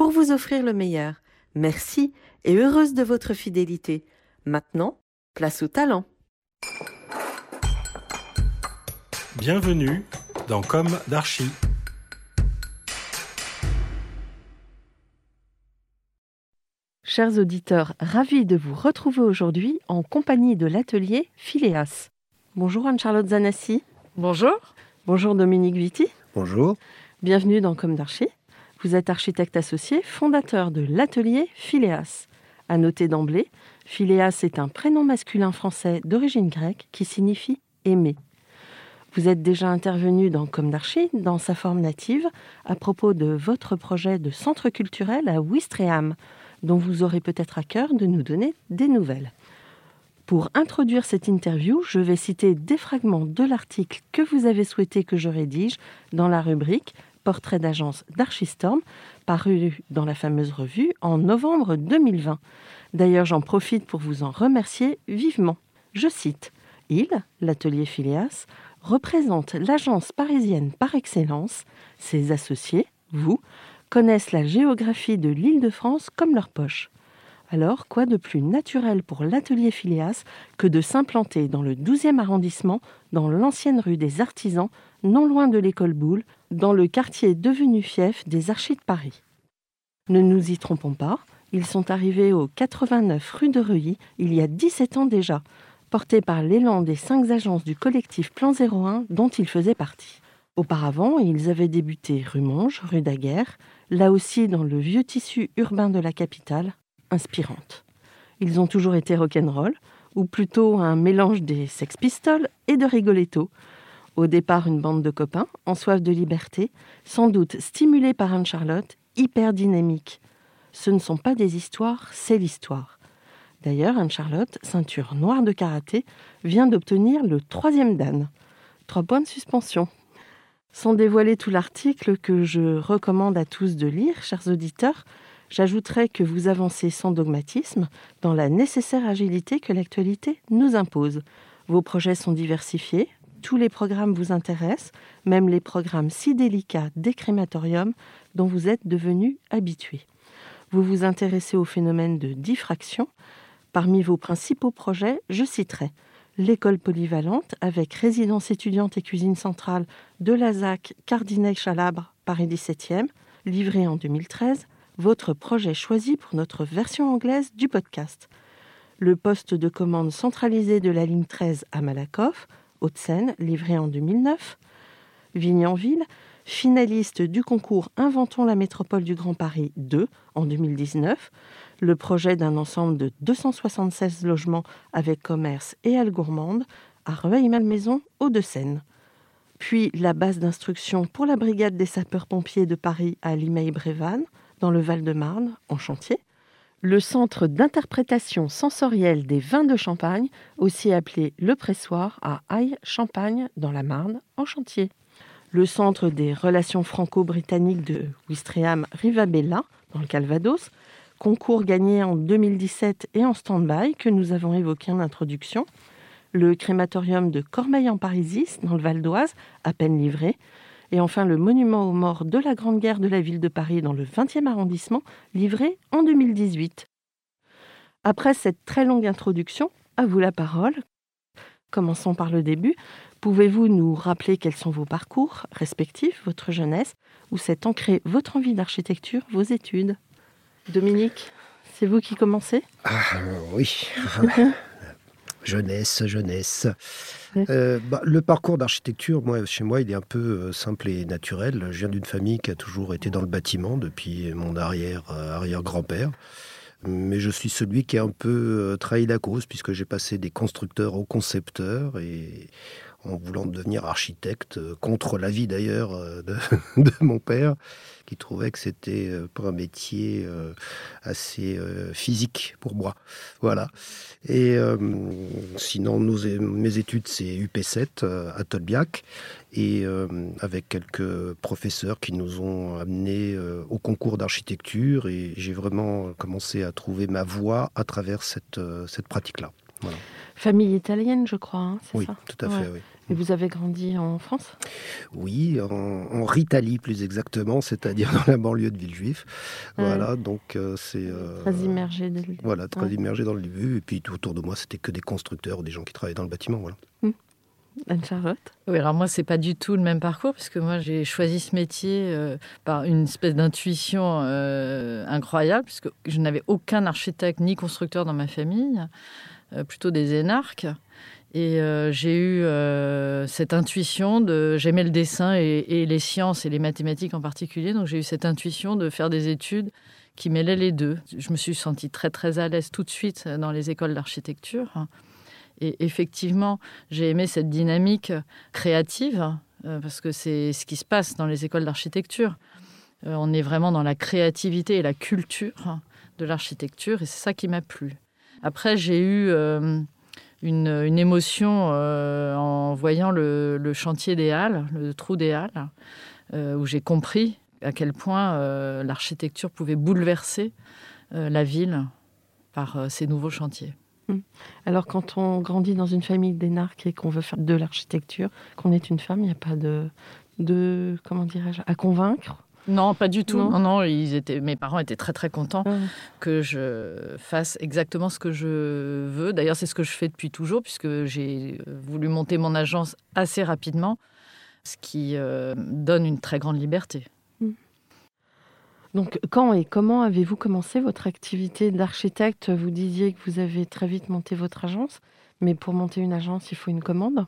pour vous offrir le meilleur. Merci et heureuse de votre fidélité. Maintenant, place au talent. Bienvenue dans Comme d'Archie. Chers auditeurs, ravis de vous retrouver aujourd'hui en compagnie de l'atelier Phileas. Bonjour Anne-Charlotte Zanassi. Bonjour. Bonjour Dominique Vitti. Bonjour. Bienvenue dans Comme d'Archie. Vous êtes architecte associé, fondateur de l'atelier Phileas. À noter d'emblée, Phileas est un prénom masculin français d'origine grecque qui signifie aimer. Vous êtes déjà intervenu dans Comme d'Archie, dans sa forme native, à propos de votre projet de centre culturel à Ouistreham, dont vous aurez peut-être à cœur de nous donner des nouvelles. Pour introduire cette interview, je vais citer des fragments de l'article que vous avez souhaité que je rédige dans la rubrique Portrait d'agence d'Archistorm, paru dans la fameuse revue en novembre 2020. D'ailleurs, j'en profite pour vous en remercier vivement. Je cite Il, l'atelier Phileas, représente l'agence parisienne par excellence. Ses associés, vous, connaissent la géographie de l'île de France comme leur poche. Alors, quoi de plus naturel pour l'atelier Phileas que de s'implanter dans le 12e arrondissement, dans l'ancienne rue des Artisans, non loin de l'école Boulle, dans le quartier devenu fief des Archis de Paris. Ne nous y trompons pas, ils sont arrivés au 89 rue de Reuilly il y a 17 ans déjà, portés par l'élan des cinq agences du collectif Plan 01 dont ils faisaient partie. Auparavant, ils avaient débuté rue Monge, rue Daguerre, là aussi dans le vieux tissu urbain de la capitale, inspirante. Ils ont toujours été rock'n'roll, ou plutôt un mélange des Sex Pistols et de Rigoletto. Au départ, une bande de copains, en soif de liberté, sans doute stimulés par Anne-Charlotte, hyper dynamique. Ce ne sont pas des histoires, c'est l'histoire. D'ailleurs, Anne-Charlotte, ceinture noire de karaté, vient d'obtenir le troisième dan. Trois points de suspension. Sans dévoiler tout l'article que je recommande à tous de lire, chers auditeurs, j'ajouterai que vous avancez sans dogmatisme dans la nécessaire agilité que l'actualité nous impose. Vos projets sont diversifiés, tous les programmes vous intéressent, même les programmes si délicats des crématoriums dont vous êtes devenus habitués. Vous vous intéressez au phénomène de diffraction. Parmi vos principaux projets, je citerai l'école polyvalente avec résidence étudiante et cuisine centrale de la ZAC Cardinet-Chalabre, Paris 17e, livré en 2013, votre projet choisi pour notre version anglaise du podcast. Le poste de commande centralisé de la ligne 13 à Malakoff, Haute-Seine, livré en 2009. Vignanville, finaliste du concours Inventons la métropole du Grand Paris 2 en 2019, le projet d'un ensemble de 276 logements avec commerce et halles gourmandes à Rueil-Malmaison, Hauts-de-Seine. Puis la base d'instruction pour la brigade des sapeurs-pompiers de Paris à Limeil-Brévannes, dans le Val-de-Marne, en chantier. Le centre d'interprétation sensorielle des vins de Champagne, aussi appelé le Pressoir, à Aille-Champagne, dans la Marne, en chantier. Le centre des relations franco-britanniques de Ouistreham-Rivabella, dans le Calvados, concours gagné en 2017 et en stand-by que nous avons évoqué en introduction. Le crématorium de Cormeil-en-Parisis, dans le Val d'Oise, à peine livré. Et enfin, le monument aux morts de la Grande Guerre de la ville de Paris, dans le 20e arrondissement, livré en 2018. Après cette très longue introduction, à vous la parole. Commençons par le début. Pouvez-vous nous rappeler quels sont vos parcours respectifs, votre jeunesse, où s'est ancrée votre envie d'architecture, vos études? Dominique, c'est vous qui commencez? Ah, Oui. jeunesse, jeunesse. Euh, bah, le parcours d'architecture, moi, chez moi, il est un peu euh, simple et naturel. Je viens d'une famille qui a toujours été dans le bâtiment depuis mon euh, arrière-grand-père. Mais je suis celui qui a un peu trahi la cause, puisque j'ai passé des constructeurs aux concepteurs et en voulant devenir architecte, euh, contre l'avis d'ailleurs euh, de, mon père, qui trouvait que c'était euh, pas un métier assez physique pour moi. Voilà. Et sinon, mes études, c'est UP7 à Tolbiac, et avec quelques professeurs qui nous ont amenés au concours d'architecture, et j'ai vraiment commencé à trouver ma voie à travers cette, cette pratique-là. Famille italienne, je crois, hein, c'est oui, tout à fait, oui. Et vous avez grandi en France? Oui, en, en, Ritalie plus exactement, c'est-à-dire dans la banlieue de Villejuif. Voilà, donc euh, c'est... Euh, très immergé. Dans le... Voilà, très immergé dans le début. Et puis tout autour de moi, c'était que des constructeurs ou des gens qui travaillaient dans le bâtiment. Voilà. Hum. Anne-Charlotte Oui, alors moi, c'est pas du tout le même parcours, parce que moi, j'ai choisi ce métier euh, par une espèce d'intuition incroyable, puisque je n'avais aucun architecte ni constructeur dans ma famille, plutôt des énarques. Et euh, j'ai eu euh, cette intuition de. J'aimais le dessin et, les sciences et les mathématiques en particulier. Donc j'ai eu cette intuition de faire des études qui mêlaient les deux. Je me suis sentie très très à l'aise tout de suite dans les écoles d'architecture. Et effectivement, j'ai aimé cette dynamique créative euh, parce que c'est ce qui se passe dans les écoles d'architecture. on est vraiment dans la créativité et la culture de l'architecture et c'est ça qui m'a plu. Après, j'ai eu une, émotion euh, en voyant le, chantier des Halles, le trou des Halles, euh, où j'ai compris à quel point euh, l'architecture pouvait bouleverser la ville par ces nouveaux chantiers. Hum. Alors quand on grandit dans une famille d'énarques et qu'on veut faire de l'architecture, qu'on est une femme, il n'y a pas de comment dirais-je, à convaincre? Non, pas du tout. Non, non, ils étaient, mes parents étaient très très contents que je fasse exactement ce que je veux. D'ailleurs, c'est ce que je fais depuis toujours, puisque j'ai voulu monter mon agence assez rapidement, ce qui euh, donne une très grande liberté. Hmm. Donc, quand et comment avez-vous commencé votre activité d'architecte? Vous disiez que vous avez très vite monté votre agence, mais pour monter une agence, il faut une commande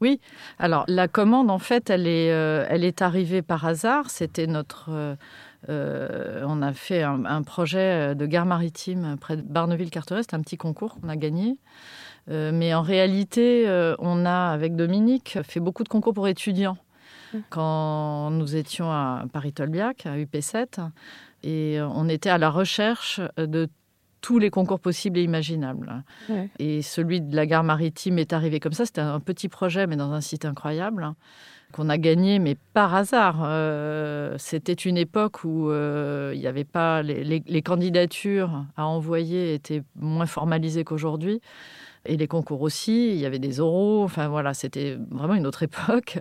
oui, alors la commande, en fait, elle est, euh, elle est arrivée par hasard. C'était notre. Euh, euh, on a fait un, projet de gare maritime près de Barneville-Carteret. C'était un petit concours qu'on a gagné. mais en réalité, on a, avec Dominique, fait beaucoup de concours pour étudiants. Mmh. Quand nous étions à Paris-Tolbiac, à UP7, et on était à la recherche de tous les concours possibles et imaginables. Et celui de la gare maritime est arrivé comme ça. C'était un petit projet, mais dans un site incroyable, qu'on a gagné, mais par hasard. Euh, c'était une époque où euh, il n'y avait pas les, candidatures à envoyer étaient moins formalisées qu'aujourd'hui. Et les concours aussi, il y avait des oraux. Enfin voilà, c'était vraiment une autre époque.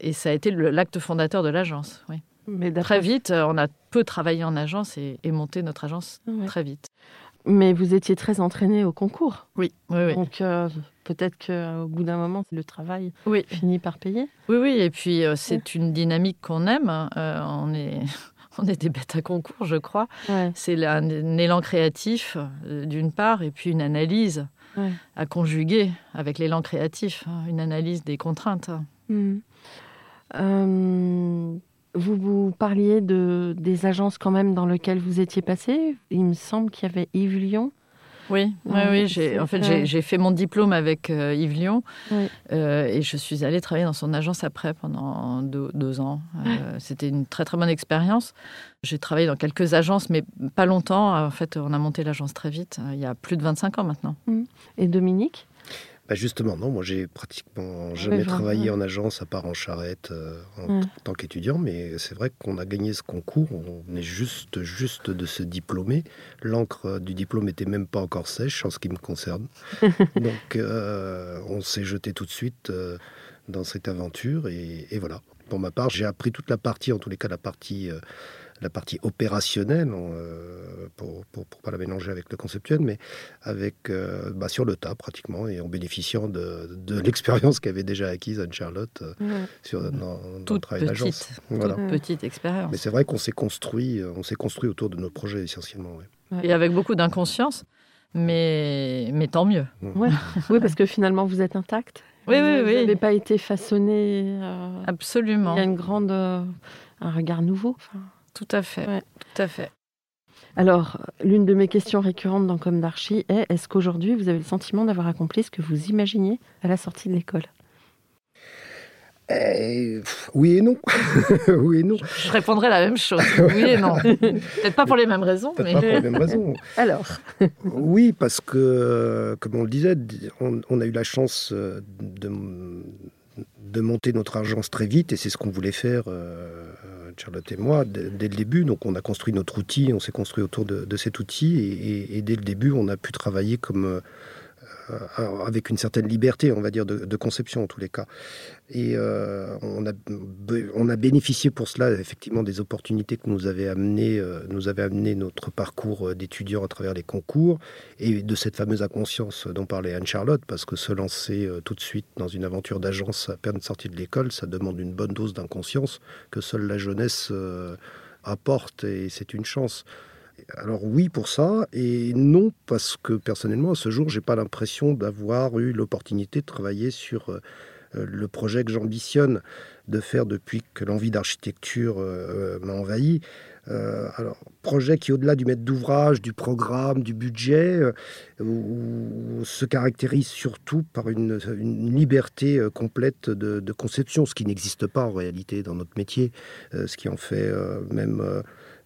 Et ça a été l'acte fondateur de l'agence. Oui. Mais très vite, euh, on a peu travaillé en agence et, monté notre agence très vite. Mais vous étiez très entraîné au concours. Oui, oui, Donc euh, peut-être qu'au bout d'un moment, le travail finit par payer. Oui, oui. Et puis euh, c'est une dynamique qu'on aime. on est. On est des bêtes à concours, je crois. C'est un, élan créatif, d'une part, et puis une analyse à conjuguer avec l'élan créatif, hein, une analyse des contraintes. Mmh. Vous, vous parliez de, des agences quand même dans lesquelles vous étiez passé. Il me semble qu'il y avait Yves Lyon. Oui, oui, oui. J'ai, en fait, j'ai, fait mon diplôme avec euh, Yves Lyon euh, et je suis allée travailler dans son agence après pendant deux, ans. Euh, c'était une très très bonne expérience. J'ai travaillé dans quelques agences, mais pas longtemps. En fait, on a monté l'agence très vite. Il y a plus de 25 ans maintenant. Mmh. Et Dominique? Bah, justement, non. Moi, j'ai pratiquement jamais travaillé en agence à part en charrette euh, en tant qu'étudiant, mais c'est vrai qu'on a gagné ce concours. On est juste, juste de se diplômer. L'encre du diplôme était même pas encore sèche en ce qui me concerne. Donc, euh, on s'est jeté tout de suite euh, dans cette aventure et, voilà. Pour ma part, j'ai appris toute la partie, en tous les cas la partie la partie opérationnelle, euh, pour ne pas la mélanger avec le conceptuel, mais avec, euh, bah, sur le tas pratiquement, et en bénéficiant de, de l'expérience qu'avait déjà acquise Anne-Charlotte sur, dans, dans le travail d'agence. Voilà. petite expérience. Mais c'est vrai qu'on s'est construit, on s'est construit autour de nos projets essentiellement. Et avec beaucoup d'inconscience, mais, mais tant mieux. oui, parce que finalement, vous êtes intact. Oui, oui, oui. Vous n'avez pas été façonné. Absolument. Il y a une grande, un regard nouveau. Tout à fait. Tout à fait. Alors, l'une de mes questions récurrentes dans Comme d'Archie est est-ce qu'aujourd'hui vous avez le sentiment d'avoir accompli ce que vous imaginiez à la sortie de l'école? Eh, oui et non. oui et non. Je répondrai la même chose. Oui et non. Peut-être pas pour les mêmes raisons. Peut-être pas pour les mêmes raisons. Alors. oui, parce que, comme on le disait, on, a eu la chance euh, de, de, monter notre agence très vite et c'est ce qu'on voulait faire. Euh, Charlotte et moi, dès, le début. Donc, on a construit notre outil, on s'est construit autour de, cet outil, et, dès le début, on a pu travailler comme euh, avec une certaine liberté, on va dire, de, conception en tous les cas. Et euh, on, a, bénéficié pour cela effectivement des opportunités que nous avait amené, euh, nous avait amené notre parcours d'étudiant à travers les concours et de cette fameuse inconscience dont parlait Anne-Charlotte, parce que se lancer tout de suite dans une aventure d'agence à peine sortie de l'école, ça demande une bonne dose d'inconscience que seule la jeunesse apporte et c'est une chance. Alors oui pour ça, et non parce que personnellement, à ce jour, j'ai pas l'impression d'avoir eu l'opportunité de travailler sur euh, le projet que j'ambitionne de faire depuis que l'envie d'architecture euh, m'a envahi. Euh, alors, projet qui, au-delà du maître d'ouvrage, du programme, du budget, se caractérise surtout par une, liberté complète de, conception, ce qui n'existe pas en réalité dans notre métier, ce qui en fait même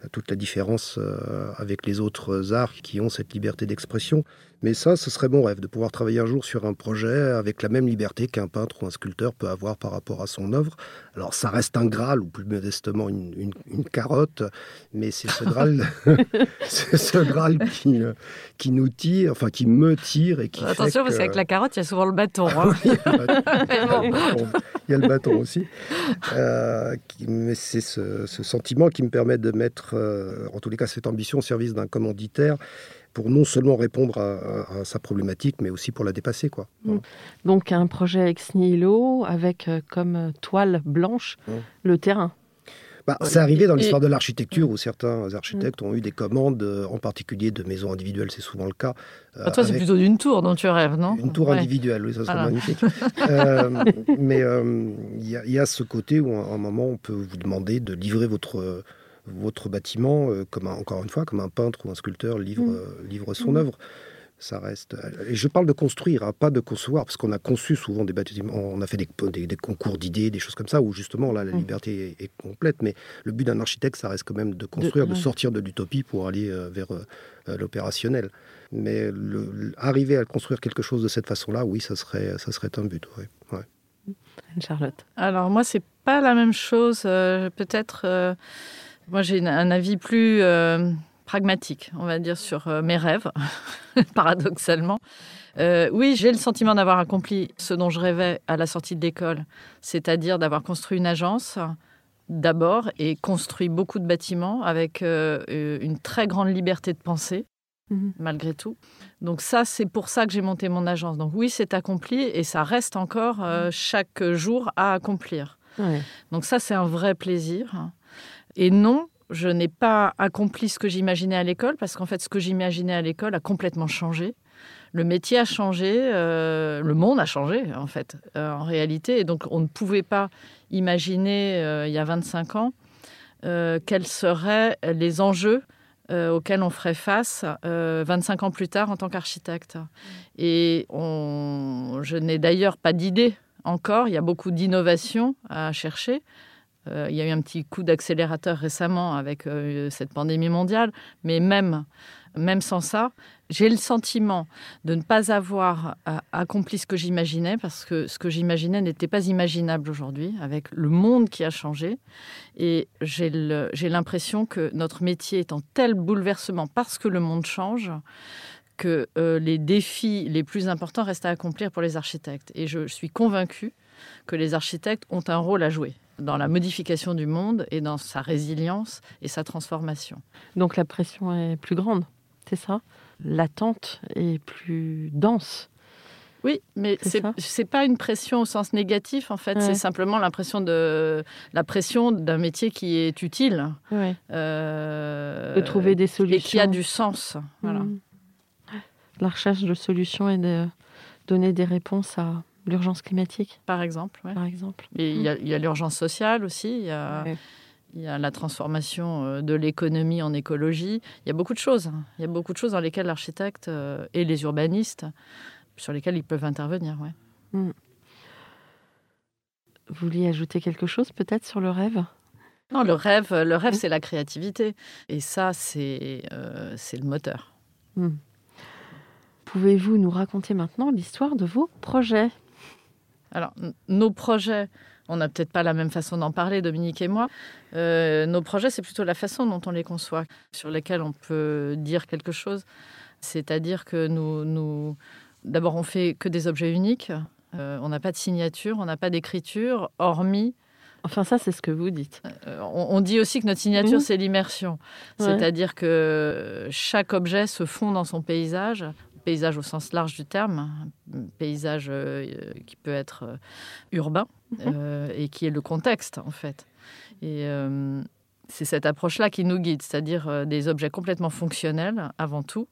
toute la différence euh, avec les autres arts qui ont cette liberté d'expression. Mais ça, ce serait mon rêve, de pouvoir travailler un jour sur un projet avec la même liberté qu'un peintre ou un sculpteur peut avoir par rapport à son œuvre. Alors ça reste un Graal, ou plus modestement une, carotte, mais c'est ce Graal, c'est ce Graal qui, euh, qui nous tire, enfin qui me tire et qui Attention, parce qu'avec la carotte, il y a souvent le bâton. Hein. il, y a le bâton aussi. Euh, mais c'est ce, sentiment qui me permet de mettre, euh, en tous les cas, cette ambition au service d'un commanditaire pour non seulement répondre à, sa problématique, mais aussi pour la dépasser. Quoi. Mm. Donc un projet ex nihilo avec euh, comme toile blanche mm. le terrain. Bah, c'est arrivé dans l'histoire de l'architecture où certains architectes ont eu des commandes, euh, en particulier de maisons individuelles, c'est souvent le cas. Euh, ah, toi, c'est plutôt d'une tour dont tu rêves, non? Une tour individuelle, oui, ça serait magnifique. mais il y, a ce côté où, à un moment, on peut vous demander de livrer votre votre bâtiment, euh, comme encore une fois, comme un peintre ou un sculpteur livre, mm. euh, livre son mm. œuvre. Ça reste. Et je parle de construire, hein, pas de concevoir, parce qu'on a conçu souvent des bâtiments, on a fait des, des, concours d'idées, des choses comme ça, où justement là, la mm. liberté est, complète. Mais le but d'un architecte, ça reste quand même de construire, de, sortir de l'utopie pour aller euh, vers l'opérationnel. Mais le, arriver à construire quelque chose de cette façon-là, oui, ça serait, ça serait un but. Ouais. Charlotte. Alors moi, c'est pas la même chose. Peut-être. Moi, j'ai un avis plus euh, pragmatique, on va dire, sur euh, mes rêves, paradoxalement. Euh, oui, j'ai le sentiment d'avoir accompli ce dont je rêvais à la sortie de l'école, c'est-à-dire d'avoir construit une agence d'abord et construit beaucoup de bâtiments avec une très grande liberté de penser. Mhm. malgré tout. Donc ça, c'est pour ça que j'ai monté mon agence. Donc oui, c'est accompli et ça reste encore mhm. chaque jour à accomplir. Donc ça, c'est un vrai plaisir. Et non, je n'ai pas accompli ce que j'imaginais à l'école, parce qu'en fait, ce que j'imaginais à l'école a complètement changé. Le métier a changé, euh, le monde a changé, en fait, euh, en réalité. Et donc, on ne pouvait pas imaginer, euh, il y a 25 ans, quels seraient les enjeux auxquels on ferait face 25 ans plus tard en tant qu'architecte. Et je n'ai d'ailleurs pas d'idée encore. Il y a beaucoup d'innovations à chercher. Euh, il y a eu un petit coup d'accélérateur récemment avec euh, cette pandémie mondiale, mais même, même sans ça, j'ai le sentiment de ne pas avoir euh, accompli ce que j'imaginais, parce que ce que j'imaginais n'était pas imaginable aujourd'hui, avec le monde qui a changé. Et j'ai l'impression que notre métier est en tel bouleversement parce que le monde change que les défis les plus importants restent à accomplir pour les architectes. Et je suis convaincue que les architectes ont un rôle à jouer dans la modification du monde et dans sa résilience et sa transformation. Donc la pression est plus grande, c'est ça? L'attente est plus dense. Oui, mais C'est ça? pas une pression au sens négatif en fait. Ouais. C'est simplement l'impression de la pression d'un métier qui est utile, Ouais. euh, De trouver des solutions. et qui a du sens. Voilà. Mm. La recherche de solutions et de donner des réponses à l'urgence climatique, Par exemple. ouais. par exemple. Et il y a- il y a l'urgence sociale aussi. Il y a, Ouais. il y a la transformation euh, de l'économie en écologie. Il y a beaucoup de choses. Il y a beaucoup de choses dans lesquelles l'architecte euh, et les urbanistes, sur lesquels ils peuvent intervenir. Ouais. Vous vouliez ajouter quelque chose peut-être sur le rêve? Non, le rêve, le rêve, Mm. c'est la créativité. Et ça, c'est euh, c'est le moteur. Pouvez-vous nous raconter maintenant l'histoire de vos projets? Alors, nos projets, on n'a peut-être pas la même façon d'en parler, Dominique et moi. Euh, nos projets, c'est plutôt la façon dont on les conçoit, sur lesquels on peut dire quelque chose. C'est-à-dire que nous, nous d'abord, on fait que des objets uniques. Euh, on n'a pas de signature, on n'a pas d'écriture, hormis. Enfin, ça, c'est ce que vous dites. euh, on, dit aussi que notre signature, Mhm. c'est l'immersion. Ouais. C'est-à-dire que chaque objet se fond dans son paysage, paysage au sens large du terme, un paysage euh, qui peut être euh, urbain euh, et qui est le contexte en fait. Et euh, c'est cette approche-là qui nous guide, c'est-à-dire des objets complètement fonctionnels avant tout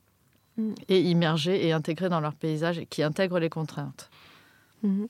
Mhm. et immergés et intégrés dans leur paysage et qui intègrent les contraintes. Mhm.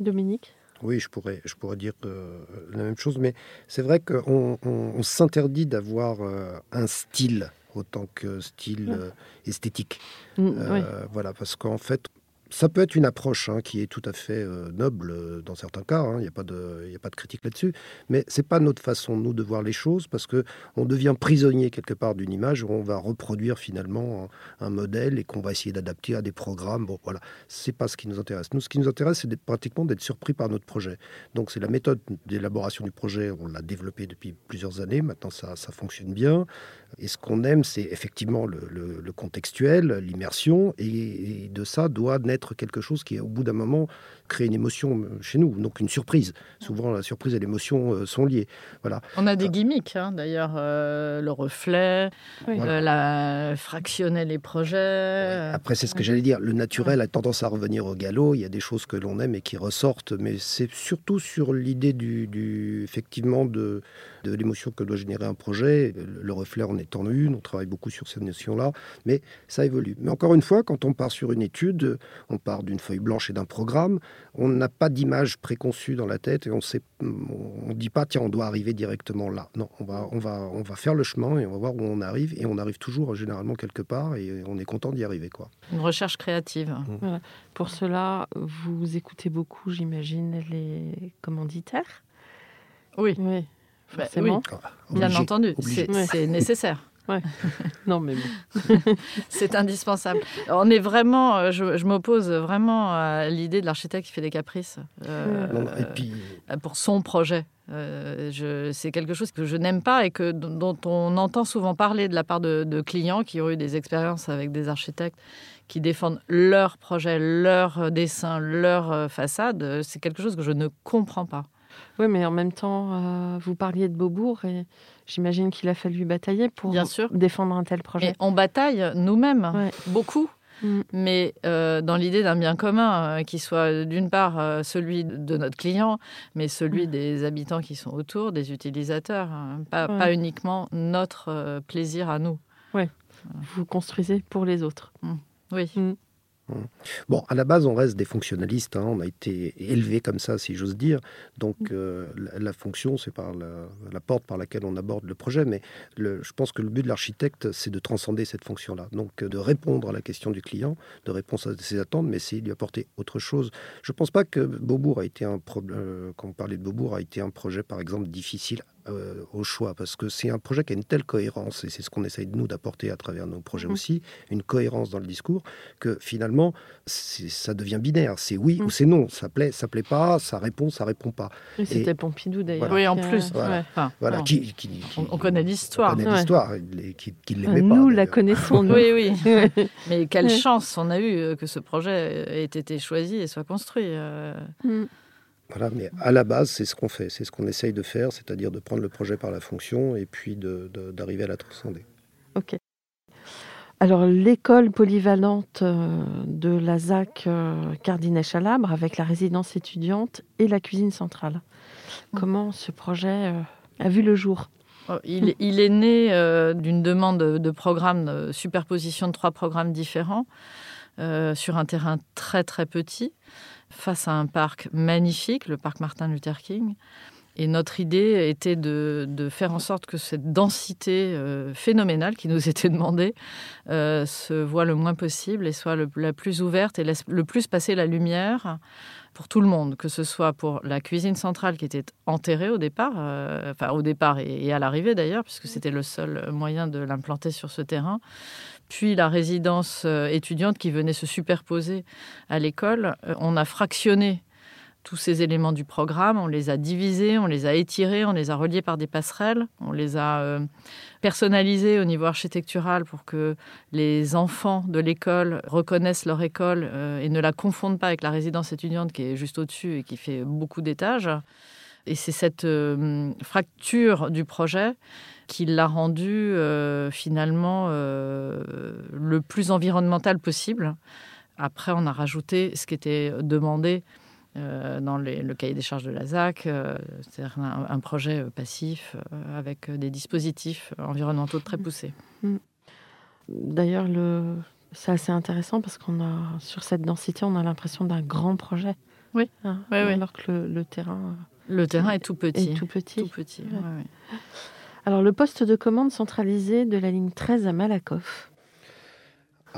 Dominique? Oui, je pourrais, je pourrais dire euh, la même chose, mais c'est vrai qu'on on, on s'interdit d'avoir euh, un style autant que style Ouais. euh, esthétique. Mm, Euh, oui. Voilà, parce qu'en fait, ça peut être une approche hein, qui est tout à fait euh, noble euh, dans certains cas. hein, Il n'y a pas de, critique là-dessus. Mais c'est pas notre façon de voir les choses parce que on devient prisonnier quelque part d'une image où on va reproduire finalement un, modèle et qu'on va essayer d'adapter à des programmes. Bon, voilà, c'est pas ce qui nous intéresse. Nous, ce qui nous intéresse, c'est pratiquement d'être surpris par notre projet. Donc, c'est la méthode d'élaboration du projet. On l'a développée depuis plusieurs années. Maintenant, ça, fonctionne bien. Et ce qu'on aime, c'est effectivement le, contextuel, l'immersion, et de ça doit naître quelque chose qui, au bout d'un moment, crée une émotion euh, chez nous, donc une surprise. Souvent, la surprise et l'émotion euh, sont liées. Voilà. On a des gimmicks, hein, d'ailleurs, euh, le reflet, Oui. euh, la fractionner les projets. euh, Après, c'est ce que j'allais dire. Le naturel a tendance à revenir au galop. Il y a des choses que l'on aime et qui ressortent, mais c'est surtout sur l'idée du, du- effectivement, de, de l'émotion que doit générer un projet. Le, le reflet en étant une. On travaille beaucoup sur cette notion-là, mais ça évolue. Mais encore une fois, quand on part sur une étude, on part d'une feuille blanche et d'un programme. On n'a pas d'image préconçue dans la tête et on sait, on dit pas tiens, on doit arriver directement là. Non, on va, on va, on va faire le chemin et on va voir où on arrive et on arrive toujours généralement quelque part et on est content d'y arriver, quoi. Une recherche créative. Pour cela, vous écoutez beaucoup, j'imagine, les commanditaires? Oui, Oui, Bah, forcément. Ah, bien obligé, entendu. C'est c'est Non, mais bon. C'est indispensable. On est vraiment, euh, je, je m'oppose vraiment à l'idée de l'architecte qui fait des caprices euh, Non, et puis, euh, pour son projet. Euh, je- c'est quelque chose que je n'aime pas et que, dont on entend souvent parler de la part de, de clients qui ont eu des expériences avec des architectes qui défendent leur projet, leur dessin, leur façade. C'est quelque chose que je ne comprends pas. Oui, mais en même temps, euh, vous parliez de Beaubourg et j'imagine qu'il a fallu batailler pour Bien sûr. défendre un tel Et projet. on bataille nous-mêmes, Ouais. beaucoup. Mm. mais euh, dans l'idée d'un bien commun euh, qui soit d'une part euh, celui de notre client, mais celui Mm. des habitants qui sont autour, des utilisateurs, hein, pas, Ouais. pas uniquement notre plaisir à nous. Vous construisez pour les autres. Oui. Bon, à la base, on reste des fonctionnalistes. hein. On a été élevés comme ça, si j'ose dire. Donc, euh, la, la fonction, c'est par la, la porte par laquelle on aborde le projet. Mais le- je pense que le but de l'architecte, c'est de transcender cette fonction-là. Donc, euh, de répondre à la question du client, de répondre à ses attentes, mais c'est lui apporter autre chose. Je ne pense pas que Beaubourg a été un problème. euh, quand on parlait de Beaubourg, a été un projet, par exemple, difficile euh, au choix parce que c'est un projet qui a une telle cohérence et c'est ce qu'on essaye de nous d'apporter à travers nos projets Mhm. aussi, une cohérence dans le discours que finalement ça devient binaire. C'est oui Mhm. ou c'est non. Ça plaît, ça plaît pas, ça répond, ça répond pas. C'était Pompidou d'ailleurs. Oui, en plus. Voilà. ouais. Enfin, Voilà, bon. qui, qui- qui- On- on connaît l'histoire. on connaît Ouais. l'histoire, il- qui, qui l'aimait pas. Nous la connaissons. nous. Oui, oui. Mais quelle Ouais. chance on a eu euh, que ce projet ait été choisi et soit construit. euh. Mm. Voilà, mais à la base, c'est ce qu'on fait, c'est ce qu'on essaye de faire, c'est-à-dire de prendre le projet par la fonction et puis d'arriver à la transcender. Ok. Alors, l'école polyvalente euh, de la ZAC euh, Cardinet-Chalabre avec la résidence étudiante et la cuisine centrale. Mmh. Comment ce projet euh, a vu le jour? Oh, il, est né d'une demande de programme, de superposition de trois programmes différents sur un terrain très très petit face à un parc magnifique, le parc Martin Luther King. Et notre idée était de, faire en sorte que cette densité euh, phénoménale qui nous était demandée euh, se voit le moins possible et soit la plus ouverte et laisse le plus passer la lumière pour tout le monde, que ce soit pour la cuisine centrale qui était enterrée au départ, euh, enfin au départ et, à l'arrivée d'ailleurs, puisque c'était le seul moyen de l'implanter sur ce terrain, puis la résidence étudiante qui venait se superposer à l'école. on a fractionné tous ces éléments du programme, on les a divisés, on les a étirés, on les a reliés par des passerelles, on les a euh, personnalisés au niveau architectural pour que les enfants de l'école reconnaissent leur école euh, et ne la confondent pas avec la résidence étudiante qui est juste au-dessus et qui fait beaucoup d'étages. Et c'est cette euh, fracture du projet qui l'a rendu finalement le plus environnemental possible. Après, on a rajouté ce qui était demandé euh, dans le cahier des charges de la ZAC. Euh, c'est un, projet euh, passif avec des dispositifs environnementaux très poussés. Mm. D'ailleurs, le... c'est assez intéressant parce qu'on a sur cette densité, on a l'impression d'un grand projet. Oui. Hein, alors que le, terrain. Le terrain est tout petit. tout petit. Tout petit. Alors, le poste de commande centralisé de la ligne 13 à Malakoff.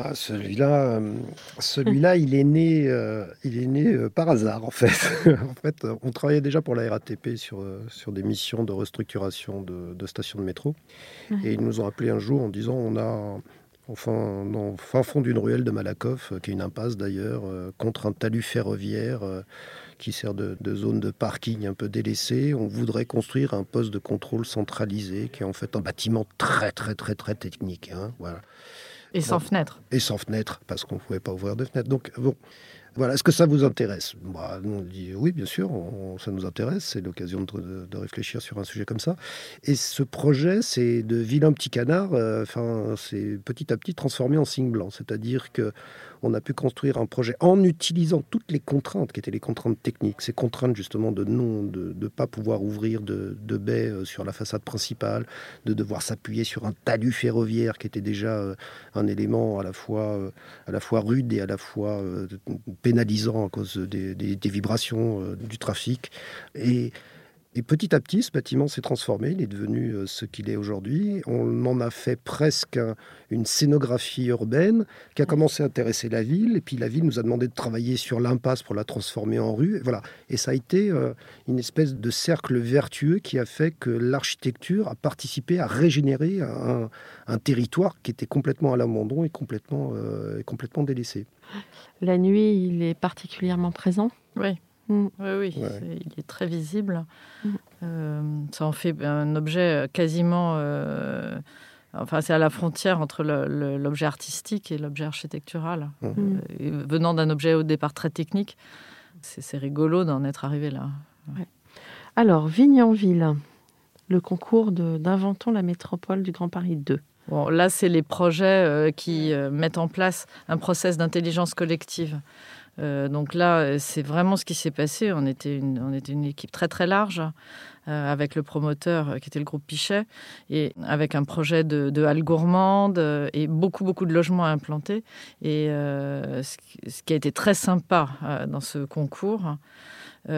Ah, celui-là, euh, celui-là, il est né, euh, il est né euh, par hasard en fait. en fait, on travaillait déjà pour la RATP sur, sur des missions de restructuration de, stations de métro, et ils nous ont appelé un jour en disant on a enfin dans fin fond d'une ruelle de Malakoff, qui est une impasse d'ailleurs, contre un talus ferroviaire qui sert de, zone de parking un peu délaissée. On voudrait construire un poste de contrôle centralisé, qui est en fait un bâtiment très très très très technique. Hein, voilà. Et sans fenêtre. Et sans fenêtre, parce qu'on ne pouvait pas ouvrir de fenêtre. Donc, bon, voilà, est-ce que ça vous intéresse? Bah, On dit oui, bien sûr, ça nous intéresse. C'est l'occasion de, réfléchir sur un sujet comme ça. Et ce projet, c'est de vilain petit canard. Euh, c'est petit à petit transformé en signe blanc. C'est-à-dire que on a pu construire un projet en utilisant toutes les contraintes qui étaient les contraintes techniques, ces contraintes justement de non, de ne pas pouvoir ouvrir de, baies euh, sur la façade principale, de devoir s'appuyer sur un talus ferroviaire qui était déjà euh, un élément à la fois, euh, à la fois rude et à la fois pénalisant à cause des, des vibrations du trafic. Et et petit à petit, ce bâtiment s'est transformé, il est devenu euh, ce qu'il est aujourd'hui. On en a fait presque une scénographie urbaine qui a commencé à intéresser la ville. Et puis la ville nous a demandé de travailler sur l'impasse pour la transformer en rue. Et voilà. Et ça a été euh, une espèce de cercle vertueux qui a fait que l'architecture a participé à régénérer un, territoire qui était complètement à l'abandon et complètement, euh, complètement délaissé. La nuit, il est particulièrement présent? Oui. Mm. Oui, oui, il est très visible. Mm. Euh, ça en fait un objet quasiment. Euh, enfin, c'est à la frontière entre l'objet artistique et l'objet architectural. Mm. Euh, venant d'un objet au départ très technique, c'est rigolo d'en être arrivé là. Alors, Vignanville, le concours d'Inventons la métropole du Grand Paris 2. Bon, là, c'est les projets qui mettent en place un process d'intelligence collective. Euh, donc là, c'est vraiment ce qui s'est passé. On était une, on était une équipe très très large euh, avec le promoteur euh, qui était le groupe Pichet et avec un projet de, de halle gourmande et beaucoup beaucoup de logements à implanter. Et ce, qui a été très sympa dans ce concours, euh,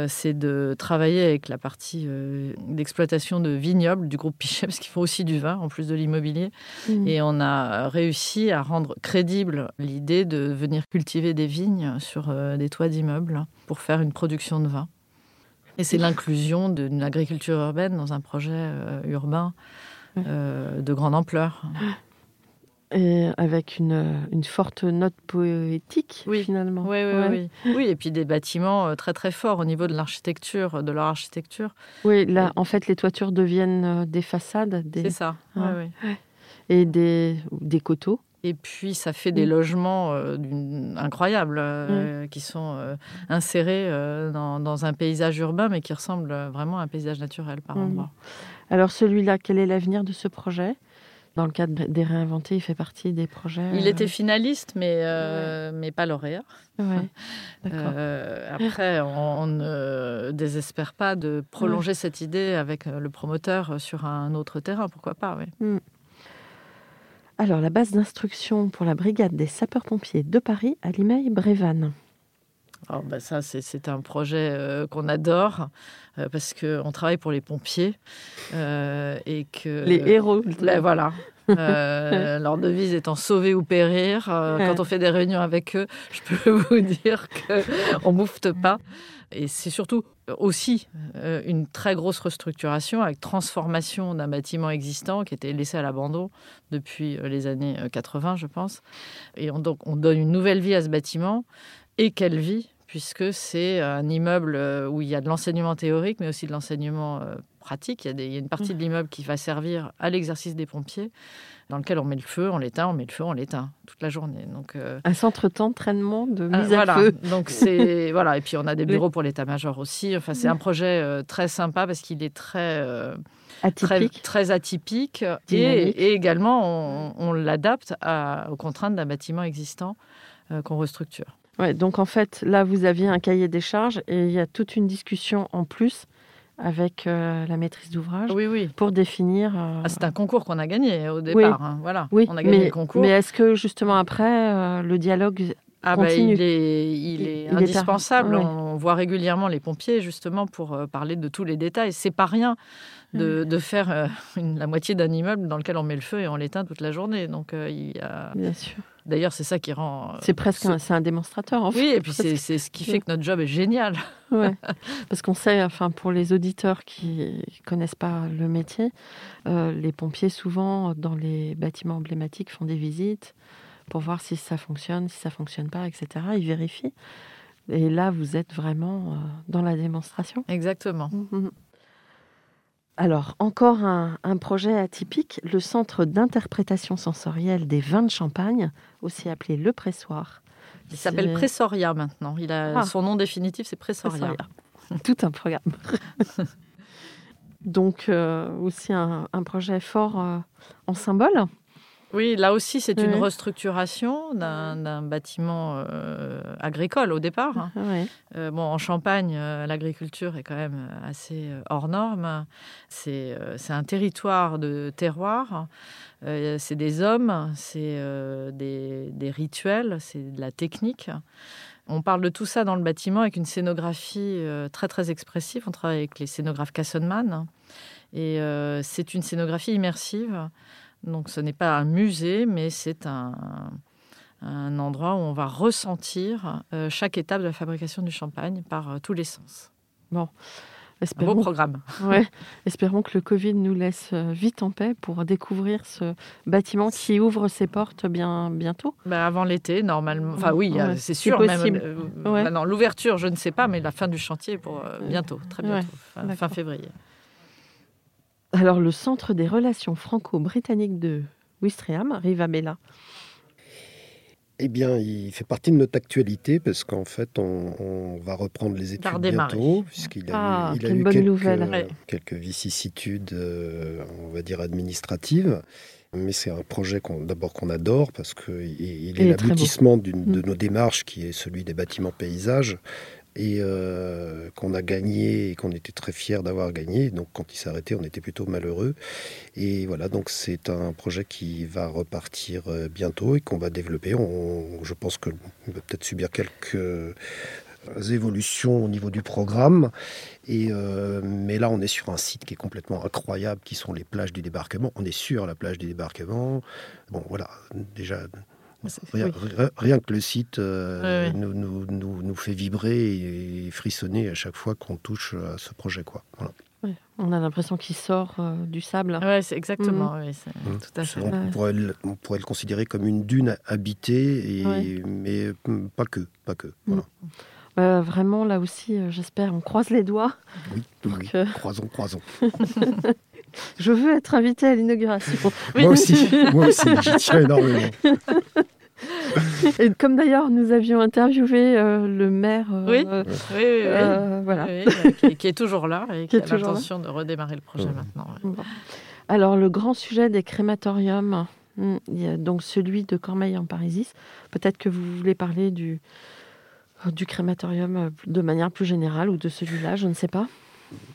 c'est de travailler avec la partie euh, d'exploitation de vignobles du groupe Pichet, parce qu'ils font aussi du vin en plus de l'immobilier. Mmh. Et on a réussi à rendre crédible l'idée de venir cultiver des vignes sur euh, des toits d'immeubles pour faire une production de vin. Et c'est l'inclusion d'une agriculture urbaine dans un projet urbain de grande ampleur. Et avec une, une, forte note poétique, oui. finalement. Oui, oui, oui. oui, et puis des bâtiments euh, très, très forts au niveau de l'architecture, de leur architecture. Oui, là, en fait, les toitures deviennent euh, des façades. Des... C'est ça, oui. Et des, des coteaux. Et puis, ça fait des logements euh, incroyables euh, qui sont euh, insérés dans, dans un paysage urbain, mais qui ressemblent euh, vraiment à un paysage naturel par Mm. endroits. Alors celui-là, quel est l'avenir de ce projet? Dans le cadre des réinventés, il fait partie des projets. Il euh, était finaliste, mais, euh, mais pas lauréat. ouais. Euh, après, on, on ne désespère pas de prolonger cette idée avec euh, le promoteur sur un autre terrain, pourquoi pas, oui. Alors, la base d'instruction pour la brigade des sapeurs-pompiers de Paris à Limeil-Brévannes. Alors, bah, ça, c'est- un projet euh, qu'on adore euh, parce qu'on travaille pour les pompiers euh, et que... Les héros. Là, voilà. Leur devise étant sauver ou périr. Quand on fait des réunions avec eux, je peux vous dire qu'on ne moufte pas. Et c'est surtout aussi une très grosse restructuration avec transformation d'un bâtiment existant qui était laissé à l'abandon depuis les années euh, 80, je pense. Et on, donc, on donne une nouvelle vie à ce bâtiment. Et quelle vie puisque c'est un immeuble euh, où il y a de l'enseignement théorique, mais aussi de l'enseignement euh, pratique. Il y, a des- il y a une partie de l'immeuble qui va servir à l'exercice des pompiers, dans lequel on met le feu, on l'éteint, on met le feu, on l'éteint toute la journée. Donc, euh, Un centre d'entraînement de ah, mise à voilà. feu. Donc c'est voilà. Et puis on a des bureaux pour l'état-major aussi. Enfin, c'est un projet euh, très sympa parce qu'il est très très, Atypique. très atypique et, également on, on l'adapte aux contraintes d'un bâtiment existant qu'on restructure. Ouais, donc en fait, là, vous aviez un cahier des charges et il y a toute une discussion en plus avec euh, la maîtrise d'ouvrage Oui, oui. pour définir. euh, Ah, c'est un concours qu'on a gagné au départ. hein, Voilà. oui, on a gagné mais, le concours. mais est-ce que justement après, euh, le dialogue. Ah bah, il est, il est Il est indispensable. ouais. On voit régulièrement les pompiers justement pour parler de tous les détails. C'est pas rien de, de faire une- la moitié d'un immeuble dans lequel on met le feu et on l'éteint toute la journée. Donc il y a... Bien sûr. D'ailleurs c'est ça qui rend. euh, C'est presque un, c'est un démonstrateur, en fait. Oui, et puis c'est c'est ce qui fait que notre job est génial. Ouais. Parce qu'on sait, enfin, pour les auditeurs qui ne connaissent pas le métier, euh, les pompiers, souvent, dans les bâtiments emblématiques, font des visites pour voir si ça fonctionne, si ça fonctionne pas, etc. Ils vérifient. Et là, vous êtes vraiment euh, dans la démonstration. Exactement. Mhm. Alors, encore un, un projet atypique, le Centre d'interprétation sensorielle des vins de Champagne, aussi appelé le Pressoir. Il s'appelle Pressoria maintenant. Il a Ah. son nom définitif, c'est Pressoria. Pressoria. Tout un programme. Donc, euh, aussi un, un projet fort euh, en symbole. Oui, là aussi c'est une restructuration d'un bâtiment euh, agricole au départ. hein. Ouais. Euh, bon, en Champagne, euh, l'agriculture est quand même assez hors norme. C'est un territoire de terroir. C'est des hommes, c'est des, des rituels, c'est de la technique. On parle de tout ça dans le bâtiment avec une scénographie très très expressive. On travaille avec les scénographes Kassenman. Et c'est une scénographie immersive. Donc ce n'est pas un musée, mais c'est un, un endroit où on va ressentir euh, chaque étape de la fabrication du champagne par euh, tous les sens. Un beau Espérons, programme. ouais. Espérons que le Covid nous laisse euh, vite en paix pour découvrir ce bâtiment qui ouvre ses portes bien, bientôt. Bah, avant l'été, normalement. Enfin oui, Ouais, c'est sûr. Même, possible. euh, Ouais. bah non, l'ouverture, je ne sais pas, mais la fin du chantier pour euh, bientôt, très bientôt, fin- février. Alors, le Centre des relations franco-britanniques de Ouistreham, Rivabella. Eh bien, il fait partie de notre actualité parce qu'en fait, on, on va reprendre les études bientôt, puisqu'il a Ah, eu, il a quelle eu bonne quelques, nouvelle. Ouais. quelques vicissitudes, euh, on va dire administratives. Mais c'est un projet qu'on, d'abord qu'on adore parce qu'il il Il est est l'aboutissement d'une, de Mm. nos démarches qui est celui des bâtiments paysages et euh, qu'on a gagné et qu'on était très fiers d'avoir gagné. Donc quand il s'est on était plutôt malheureux. Et voilà, donc c'est un projet qui va repartir euh, bientôt et qu'on va développer. Je pense qu'il va peut-être subir quelques euh, évolutions au niveau du programme. Et, mais là, on est sur un site qui est complètement incroyable, qui sont les plages du débarquement. On est sur la plage du débarquement. Bon, voilà, déjà, rien, Oui. rien- rien que le site euh, Ouais, ouais. Nous, nous, nous, nous fait vibrer et frissonner à chaque fois qu'on touche à ce projet. Quoi. Voilà. Ouais, On a l'impression qu'il sort euh, du sable. Ouais, c'est exactement. oui, c'est Mmh. tout à fait. On, Ouais. pourrait le, on pourrait le considérer comme une dune habitée, et, mais hum, pas que. Pas que voilà. Euh, vraiment, là aussi, euh, j'espère, on croise les doigts. Oui, oui, Pour oui. que- Croisons, croisons. Je veux être invité à l'inauguration. Moi aussi, moi aussi, j'y tiens énormément. Et comme d'ailleurs nous avions interviewé euh, le maire, euh, Oui. euh, Oui, oui, oui. euh, voilà. Oui, qui, qui est toujours là et qui, a l'intention de redémarrer le projet Ouais. maintenant. ouais. Bon. Alors le grand sujet des crématoriums, hmm, il y a donc celui de Cormeil en Parisis. Peut-être que vous voulez parler du du crématorium de manière plus générale ou de celui-là, je ne sais pas.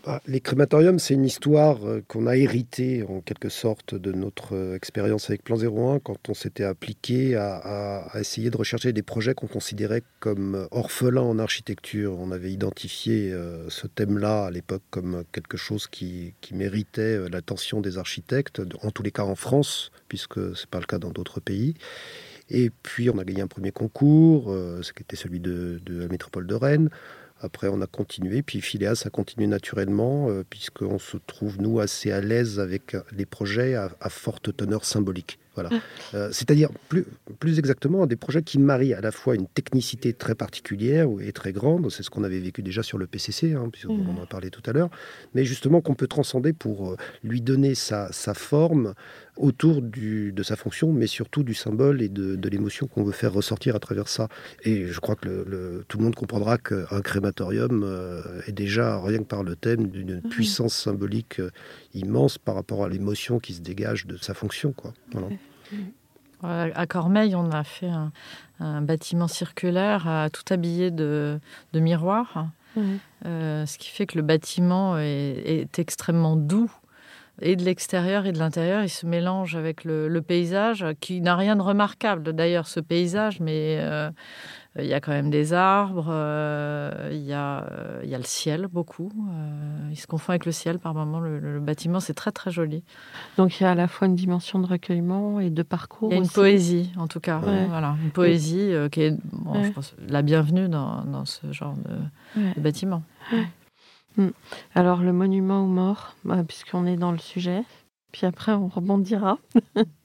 Bah, les crématoriums, c'est une histoire euh, qu'on a héritée en quelque sorte de notre euh, expérience avec Plan 01 quand on s'était appliqué à, essayer de rechercher des projets qu'on considérait comme euh, orphelins en architecture. On avait identifié ce thème-là à l'époque comme quelque chose qui, méritait l'attention des architectes, en tous les cas en France, puisque ce n'est pas le cas dans d'autres pays. Et puis on a gagné un premier concours, ce qui était celui de la métropole de Rennes. Après, on a continué, puis Phileas a continué naturellement, euh, puisqu'on se trouve, nous, assez à l'aise avec les projets à, à forte teneur symbolique. Voilà. Euh, C'est-à-dire, plus, plus exactement, des projets qui marient à la fois une technicité très particulière et très grande, c'est ce qu'on avait vécu déjà sur le PCC, hein, puisqu'on Mhm. en a parlé tout à l'heure, mais justement qu'on peut transcender pour euh, lui donner sa, sa forme autour du, de sa fonction, mais surtout du symbole et de, de l'émotion qu'on veut faire ressortir à travers ça. Et je crois que le, le- tout le monde comprendra qu'un crématorium euh, est déjà, rien que par le thème, d'une puissance symbolique euh, immense par rapport à l'émotion qui se dégage de sa fonction. Quoi. Voilà. À Cormeil, on a fait un, un bâtiment circulaire euh, tout habillé de, de miroirs, euh, ce qui fait que le bâtiment est, est extrêmement doux. Et de l'extérieur et de l'intérieur, il se mélange avec le, le paysage, qui n'a rien de remarquable d'ailleurs, ce paysage, mais euh, il y a quand même des arbres, euh, il, y a, euh, il y a le ciel beaucoup. euh, il se confond avec le ciel par moments, le, le bâtiment, c'est très très joli. Donc il y a à la fois une dimension de recueillement et de parcours. Il y a une aussi. poésie, en tout cas. Ouais. Voilà, une poésie euh, qui est, bon, Ouais. je pense, la bienvenue dans, dans ce genre de, Ouais. de bâtiment. Alors le monument aux morts, bah, puisqu'on est dans le sujet. Puis après on rebondira.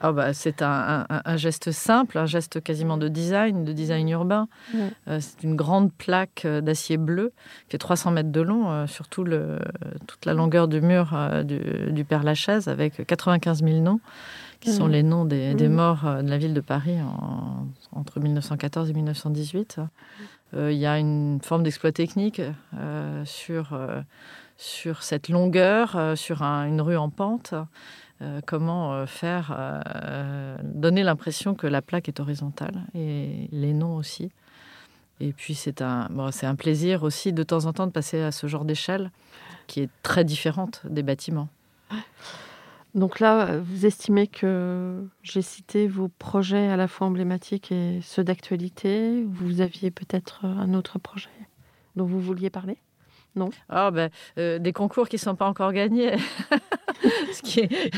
Ah bah, c'est un, un- un geste simple, un geste quasiment de design, de design urbain. Euh, c'est une grande plaque euh, d'acier bleu qui fait 300 mètres de long, euh, sur tout le, toute la longueur du mur euh, du, du Père Lachaise, avec 95 000 noms, qui sont les noms des, des morts de la ville de Paris en- entre 1914 et 1918. Euh, Il y a une forme d'exploit technique sur, sur cette longueur, sur un- une rue en pente. Euh, comment euh, faire euh, donner l'impression que la plaque est horizontale et les noms aussi. Et puis c'est un, c'est un plaisir aussi de temps en temps de passer à ce genre d'échelle qui est très différente des bâtiments. Donc là, vous estimez que j'ai cité vos projets à la fois emblématiques et ceux d'actualité. Vous aviez peut-être un autre projet dont vous vouliez parler? Ah ben, euh, des concours qui ne sont pas encore gagnés. Ce qui est-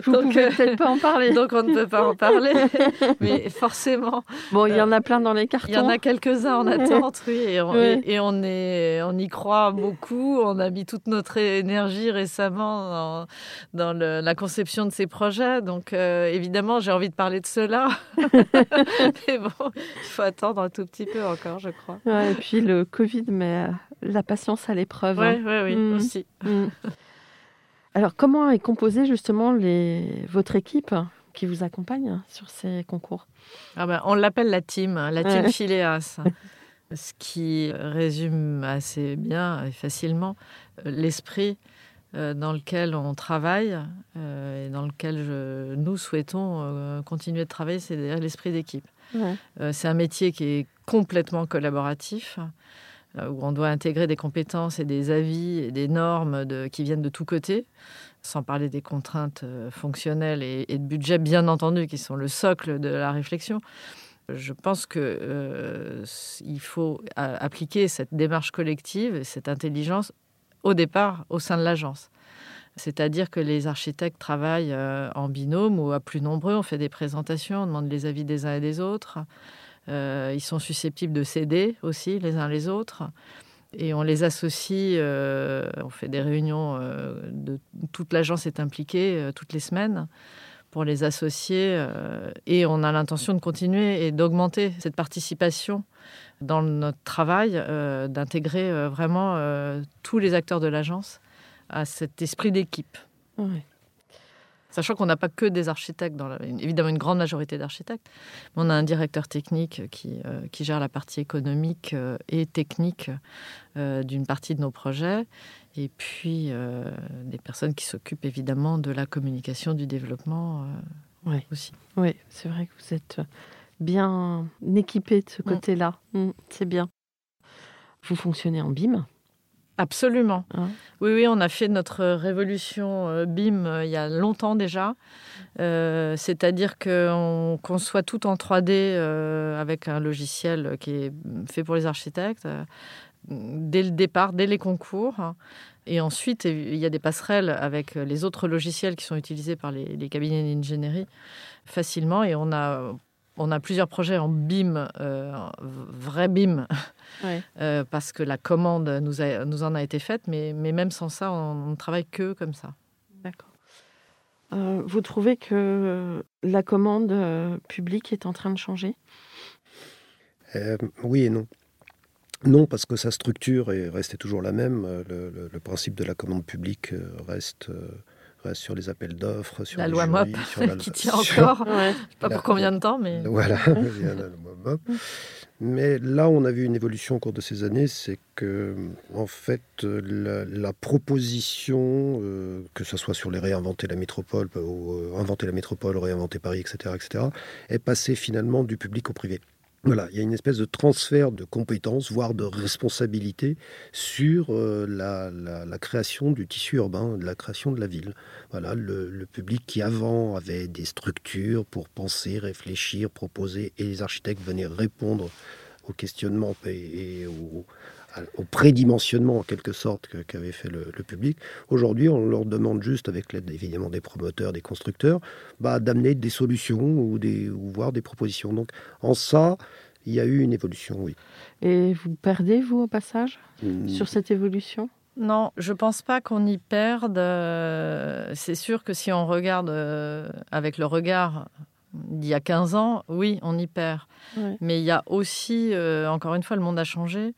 Vous Donc, pouvez euh, peut-être pas en parler. Donc on ne peut pas en parler. Mais forcément, Bon, il y en a plein dans les cartons. il y en a quelques-uns en attente, oui. Et on, Ouais. et- et on, est, on y croit beaucoup. On a mis toute notre énergie récemment dans, dans le- la conception de ces projets. Donc euh, évidemment, j'ai envie de parler de cela. Mais bon, il faut attendre un tout petit peu encore, je crois. Ouais, et puis le Covid euh, la patience à l'épreuve. Oui, hein. oui, oui, Mm. aussi. Mm. Alors, comment est composée justement les... votre équipe qui vous accompagne sur ces concours? Ah ben, on l'appelle la team, hein, la team Ouais. Phileas. Ce qui résume assez bien et facilement euh, l'esprit euh, dans lequel on travaille euh, et dans lequel je- nous souhaitons continuer de travailler, c'est l'esprit d'équipe. Ouais. C'est un métier qui est complètement collaboratif, où on doit intégrer des compétences et des avis et des normes qui viennent de tous côtés, sans parler des contraintes euh, fonctionnelles et, de budget, bien entendu, qui sont le socle de la réflexion. Je pense que euh, faut a- appliquer cette démarche collective, et cette intelligence au départ au sein de l'agence. C'est-à-dire que les architectes travaillent euh, en binôme ou à plus nombreux. On fait des présentations, on demande les avis des uns et des autres. Euh, ils sont susceptibles de s'aider aussi les uns les autres. Et on les associe, euh, on fait des réunions, euh, de, toute l'agence est impliquée toutes les semaines pour les associer. et on a l'intention de continuer et d'augmenter cette participation dans notre travail, d'intégrer vraiment tous les acteurs de l'agence à cet esprit d'équipe. Sachant qu'on n'a pas que des architectes, dans évidemment une grande majorité d'architectes, mais on a un directeur technique qui, euh, qui gère la partie économique euh, et technique euh, d'une partie de nos projets, et puis des personnes qui s'occupent évidemment de la communication, du développement aussi. Oui, c'est vrai que vous êtes bien équipé de ce côté-là. Mm, c'est bien. Vous fonctionnez en BIM Absolument. Hein oui, oui, on a fait notre révolution euh, BIM euh, il y a longtemps déjà. Euh, c'est-à-dire qu'on conçoit tout en 3D avec un logiciel qui est fait pour les architectes dès le départ, dès les concours. Et ensuite, il y a des passerelles avec les autres logiciels qui sont utilisés par les, les cabinets d'ingénierie facilement. Et on a on a plusieurs projets en BIM, euh, vrai BIM, euh, parce que la commande nous, en a été faite, mais, même sans ça, on ne travaille que comme ça. D'accord. Euh, vous trouvez que la commande publique est en train de changer? Oui et non. Non, parce que sa structure est restée toujours la même. le principe de la commande publique reste sur les appels d'offres, sur la loi MOP qui tient encore. Je ne sais pas pour combien de temps, mais voilà, il y a la loi MOP. Mais là, on a vu une évolution au cours de ces années, c'est que en fait, la, proposition, euh, que ce soit sur les réinventer la métropole, ou euh, inventer la métropole, réinventer Paris, etc., etc., est passée finalement du public au privé. Voilà, il y a une espèce de transfert de compétences, voire de responsabilité sur euh, la, création du tissu urbain, la création de la ville. Voilà, le, public qui avant avait des structures pour penser, réfléchir, proposer, et les architectes venaient répondre aux questionnements et, et aux, au prédimensionnement en quelque sorte qu'avait fait le, public. Aujourd'hui, on leur demande juste, avec l'aide évidemment des promoteurs, des constructeurs, bah, d'amener des solutions ou, des, ou voir des propositions. Donc en ça, il y a eu une évolution, oui. Et vous perdez, vous, au passage, mmh. sur cette évolution? Non, je pense pas qu'on y perde. Euh, c'est sûr que si on regarde euh, avec le regard d'il y a 15 ans, oui, on y perd. Mais il y a aussi, euh, encore une fois, le monde a changé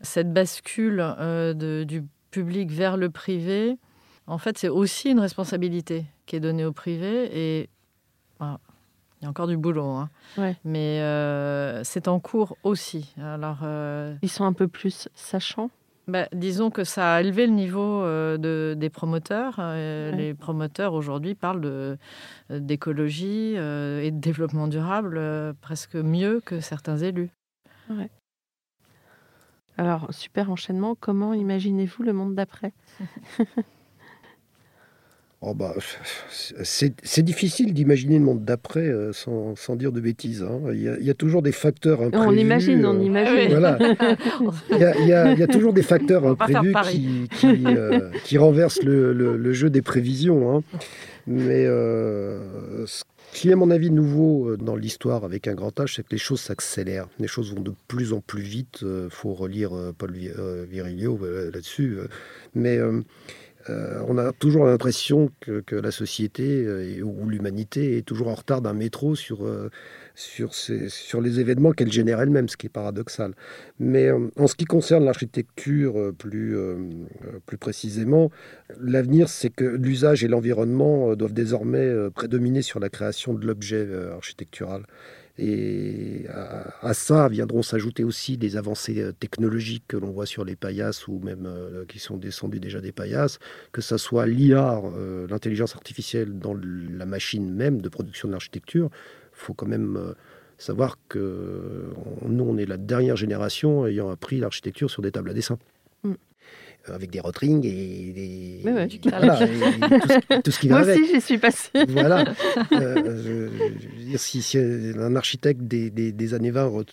cette bascule euh, du public vers le privé, en fait, c'est aussi une responsabilité qui est donnée au privé. Et il y a encore du boulot, hein. mais euh, c'est en cours aussi. Alors, euh, Ils sont un peu plus sachants? bah, disons que ça a élevé le niveau de, des promoteurs. Les promoteurs aujourd'hui parlent d'écologie et de développement durable presque mieux que certains élus. Alors, super enchaînement, comment imaginez-vous le monde d'après? Oh bah, c'est difficile d'imaginer le monde d'après euh, sans, sans, dire de bêtises. Hein. Il, y a, toujours des facteurs imprévus. On imagine, on euh, imagine. Voilà. il, y a, il, y a, toujours des facteurs imprévus qui, qui, euh, qui, renversent le, le, jeu des prévisions. Hein. Mais ce ce qui est, à mon avis, nouveau euh, dans l'histoire avec un grand H, c'est que les choses s'accélèrent. Les choses vont de plus en plus vite. Il euh, faut relire euh, Paul Virilio là-dessus. Mais on a toujours l'impression que, la société ou l'humanité est toujours en retard d'un métro sur ces, sur les événements qu'elle génère elle-même, ce qui est paradoxal. Mais euh, en ce qui concerne l'architecture euh, plus, euh, plus précisément, l'avenir, c'est que l'usage et l'environnement doivent désormais prédominer sur la création de l'objet architectural. Et à, ça viendront s'ajouter aussi des avancées technologiques que l'on voit sur les paillasses ou même qui sont descendues déjà des paillasses, que ce soit l'IA, l'intelligence artificielle dans la machine même de production de l'architecture, faut quand même euh, savoir que nous, on est la dernière génération ayant appris l'architecture sur des tables à dessin. Euh, avec des rotrings et des. tout, ce, qui va Moi aussi, j'y suis passé. Voilà. Euh, si, un architecte des, années 20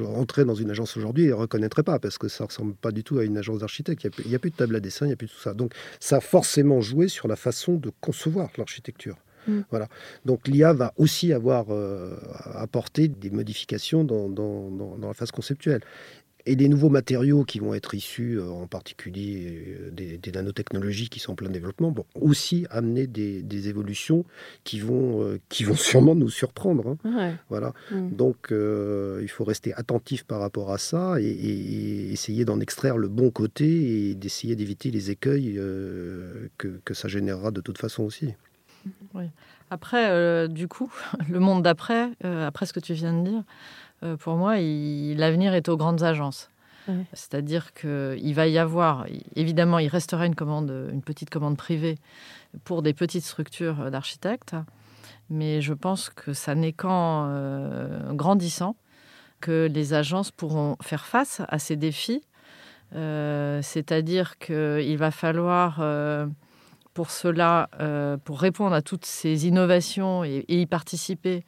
rentrait dans une agence aujourd'hui, il ne reconnaîtrait pas parce que ça ne ressemble pas du tout à une agence d'architecte. Il n'y a, plus de table à dessin, il n'y a plus tout ça. Donc, ça a forcément joué sur la façon de concevoir l'architecture. Mm. Voilà. Donc l'IA va aussi avoir euh, apporté des modifications dans, la phase conceptuelle. Et les nouveaux matériaux qui vont être issus, euh, en particulier euh, des, nanotechnologies qui sont en plein développement, vont aussi amener des, évolutions qui vont, euh, qui vont sûrement nous surprendre. Hein. Voilà. Mm. Donc, il faut rester attentif par rapport à ça et, essayer d'en extraire le bon côté et d'essayer d'éviter les écueils que, que, ça générera de toute façon aussi. Après, du coup, le monde d'après, après ce que tu viens de dire, pour moi, l'avenir est aux grandes agences. C'est-à-dire qu'il va y avoir, évidemment, il restera une, commande, une petite commande privée pour des petites structures d'architectes, mais je pense que ça n'est qu'en euh, grandissant que les agences pourront faire face à ces défis. Euh, c'est-à-dire qu'il va falloir, pour cela, pour répondre à toutes ces innovations et y participer,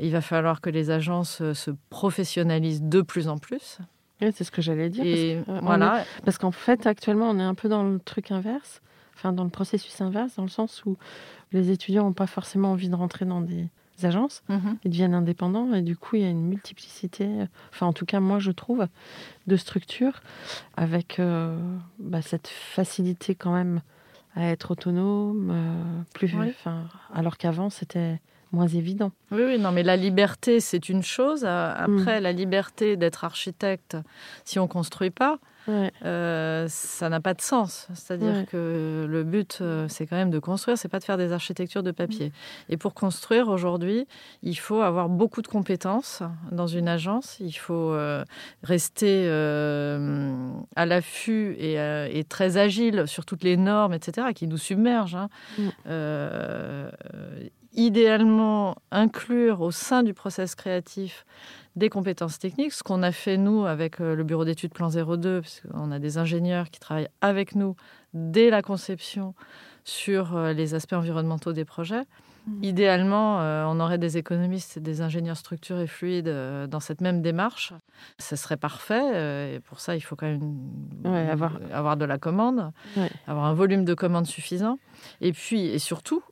il va falloir que les agences euh, se professionnalisent de plus en plus. c'est ce que j'allais dire. Et parce, voilà. parce qu'en fait, actuellement, on est un peu dans le truc inverse, enfin dans le processus inverse, dans le sens où les étudiants n'ont pas forcément envie de rentrer dans des agences, mhm. ils deviennent indépendants et du coup, il y a une multiplicité, enfin en tout cas, moi, je trouve, de structures avec euh, bah, cette facilité quand même à être autonome, euh, plus, alors qu'avant, c'était moins évident. Oui, oui, non, mais la liberté, c'est une chose. Euh, après, mm. la liberté d'être architecte, si on construit pas, euh, ça n'a pas de sens. C'est-à-dire que le but, euh, c'est quand même de construire, c'est pas de faire des architectures de papier. Mm. Et pour construire aujourd'hui, il faut avoir beaucoup de compétences dans une agence. Il faut rester à l'affût et, très agile sur toutes les normes, etc., qui nous submergent. Hein. Mm idéalement inclure au sein du process créatif des compétences techniques, ce qu'on a fait nous avec euh, le bureau d'études Plan 02, parce qu'on a des ingénieurs qui travaillent avec nous dès la conception sur euh, les aspects environnementaux des projets. Mmh. Idéalement, euh, on aurait des économistes et des ingénieurs structurés fluides dans cette même démarche. Ce serait parfait. et pour ça, il faut quand même avoir... avoir... de la commande, avoir un volume de commande suffisant. Et puis, et surtout,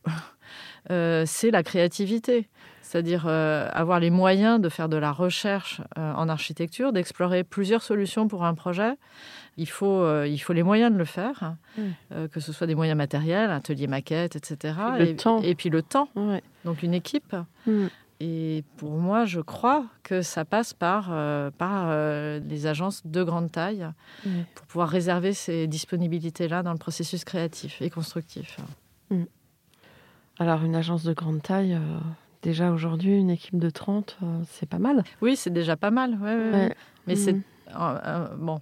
euh, c'est la créativité. C'est-à-dire euh, avoir les moyens de faire de la recherche euh, en architecture, d'explorer plusieurs solutions pour un projet. Il faut, il faut les moyens de le faire, mm. que ce soit des moyens matériels, atelier maquette, etc. Et, le temps. et puis le temps. Donc une équipe. Mm. Et pour moi, je crois que ça passe par, par les agences de grande taille pour pouvoir réserver ces disponibilités-là dans le processus créatif et constructif. Mm. Alors, une agence de grande taille, euh, déjà aujourd'hui, une équipe de 30, euh, c'est pas mal. Oui, c'est déjà pas mal. Mais c'est. Mhm. Euh, bon.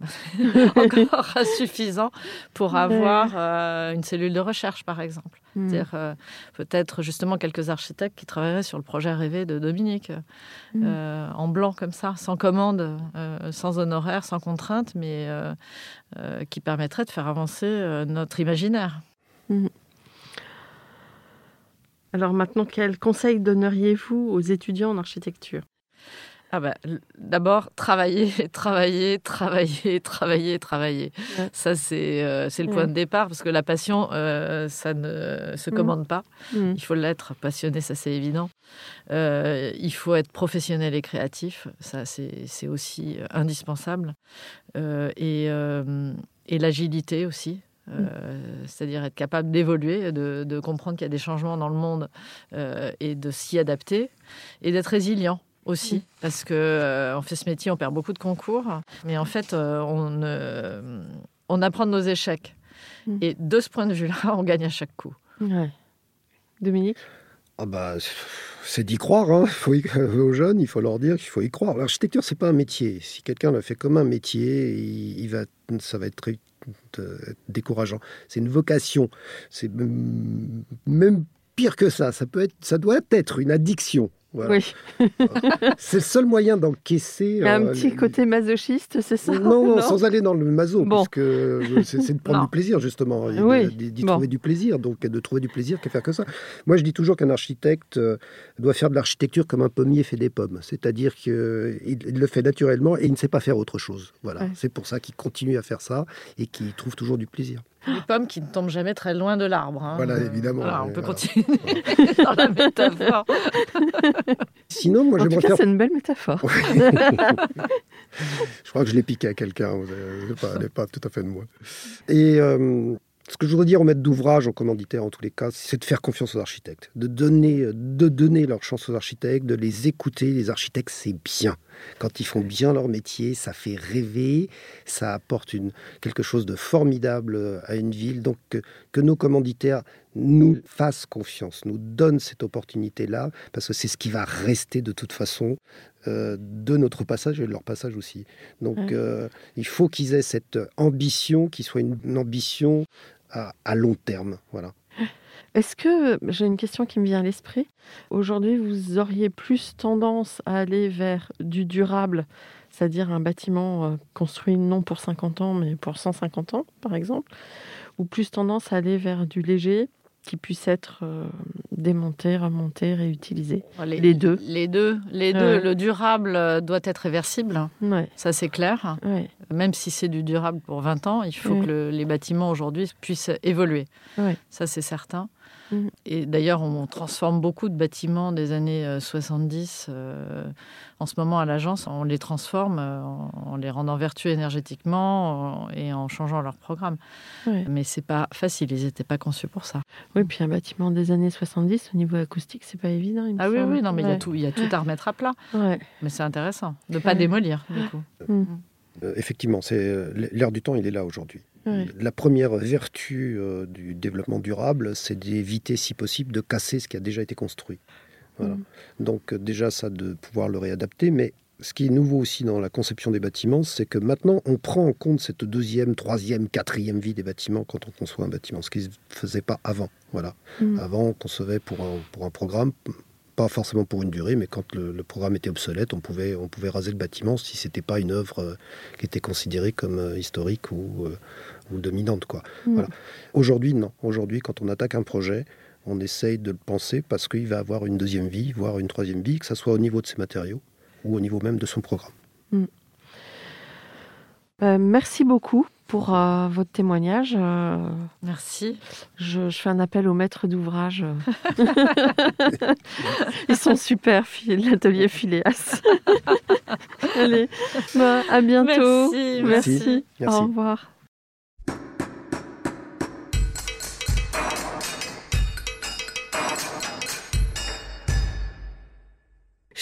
encore insuffisant pour avoir une cellule de recherche, par exemple. C'est-à-dire peut-être justement quelques architectes qui travailleraient sur le projet rêvé de Dominique, mhm. en blanc comme ça, sans commande, sans honoraire, sans contrainte, mais qui permettrait de faire avancer notre imaginaire. Alors maintenant, quels conseils donneriez-vous aux étudiants en architecture? Ah bah, D'abord, travailler, travailler, travailler, travailler, travailler. Ça, c'est euh, le point de départ, parce que la passion, euh, ça ne se mmh. commande pas. Mmh. Il faut l'être. Passionné, ça, c'est évident. Euh, il faut être professionnel et créatif. Ça, c'est aussi indispensable. et, et l'agilité aussi. Euh, c'est-à-dire être capable d'évoluer, de, comprendre qu'il y a des changements dans le monde euh, et de s'y adapter, et d'être résilient aussi, parce que euh, on fait ce métier, on perd beaucoup de concours, mais en fait, on, on apprend de nos échecs. Mm. Et de ce point de vue-là, on gagne à chaque coup. Dominique? Ah bah, c'est d'y croire. Hein. Faut aux jeunes, il faut leur dire qu'il faut y croire. L'architecture, c'est pas un métier. Si quelqu'un le fait comme un métier, il, va, ça va être très décourageant. C'est une vocation. C'est même pire que ça. Ça peut être, ça doit être une addiction. Oui. c'est le seul moyen d'encaisser. un euh, petit côté masochiste, c'est ça non, sans aller dans le maso, parce que euh, c'est de prendre du plaisir, justement, d'y trouver du plaisir. Donc, de trouver du plaisir, qu'à faire que ça. Moi, je dis toujours qu'un architecte euh, doit faire de l'architecture comme un pommier fait des pommes. C'est-à-dire qu'il le fait naturellement et il ne sait pas faire autre chose. Voilà. C'est pour ça qu'il continue à faire ça et qu'il trouve toujours du plaisir. Les pommes qui ne tombent jamais très loin de l'arbre. Hein. Voilà, évidemment. on peut continuer dans la métaphore. Sinon, moi, en tout cas, c'est une belle métaphore. je crois que je l'ai piqué à quelqu'un, elle n'est pas, tout à fait de moi. Et euh, ce que je voudrais dire au maître d'ouvrage, aux commanditaires en tous les cas, c'est de faire confiance aux architectes, de donner, de donner leur chance aux architectes, de les écouter. Les architectes, c'est bien. Quand ils font bien leur métier, ça fait rêver, ça apporte une, quelque chose de formidable à une ville. Donc que, que nos commanditaires nous fassent confiance, nous donnent cette opportunité-là, parce que c'est ce qui va rester de toute façon euh, de notre passage et de leur passage aussi. Donc euh, il faut qu'ils aient cette ambition, qui soit une, ambition à, long terme. Voilà. Est-ce que, j'ai une question qui me vient à l'esprit, aujourd'hui vous auriez plus tendance à aller vers du durable, c'est-à-dire un bâtiment euh, construit non pour 50 ans mais pour 150 ans par exemple, ou plus tendance à aller vers du léger qui puisse être euh, démonté, remonté, réutilisé. Les, deux. Les deux. Les deux. Le durable euh, doit être réversible. Ça, c'est clair. Même si c'est du durable pour 20 ans, il faut que les bâtiments aujourd'hui puissent évoluer. Ça, c'est certain. Mm. Et d'ailleurs, on transforme beaucoup de bâtiments des années 70. Euh, euh, en ce moment, à l'agence, on les transforme euh, en, les rendant vertueux énergétiquement et en changeant leur programme. Mais c'est pas facile, ils n'étaient pas conçus pour ça. Oui, puis un bâtiment des années 70, au niveau acoustique, c'est pas évident. ah oui, oui, non, mais il y, a tout, y a tout à remettre à plat. Mais c'est intéressant de ne pas démolir, du coup. Mm. effectivement, c'est l'air du temps, il est là aujourd'hui. La première vertu euh, du développement durable, c'est d'éviter, si possible, de casser ce qui a déjà été construit. Mm. Donc euh, déjà, ça de pouvoir le réadapter, mais ce qui est nouveau aussi dans la conception des bâtiments, c'est que maintenant, on prend en compte cette deuxième, troisième, quatrième vie des bâtiments quand on conçoit un bâtiment, ce qui ne se faisait pas avant. Voilà. Mm. Avant, on concevait pour pour un programme, pas forcément pour une durée, mais quand le, programme était obsolète, on pouvait, on pouvait raser le bâtiment si c'était pas une œuvre euh, qui était considérée comme euh, historique ou, euh, ou, dominante. Quoi. Mm. Voilà. Aujourd'hui, non. Aujourd'hui, quand on attaque un projet, on essaye de le penser parce qu'il va avoir une deuxième vie, voire une troisième vie, que ce soit au niveau de ses matériaux ou au niveau même de son programme. Mm. merci beaucoup pour euh, votre témoignage. Euh, Merci. Je, fais un appel aux maîtres d'ouvrage. Ils sont super, l'atelier Phileas. Allez, bah, à bientôt. Merci. Merci. Au revoir.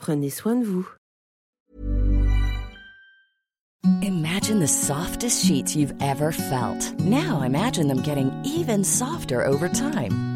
Prenez soin de vous. Imagine the softest sheets you've ever felt. Now imagine them getting even softer over time.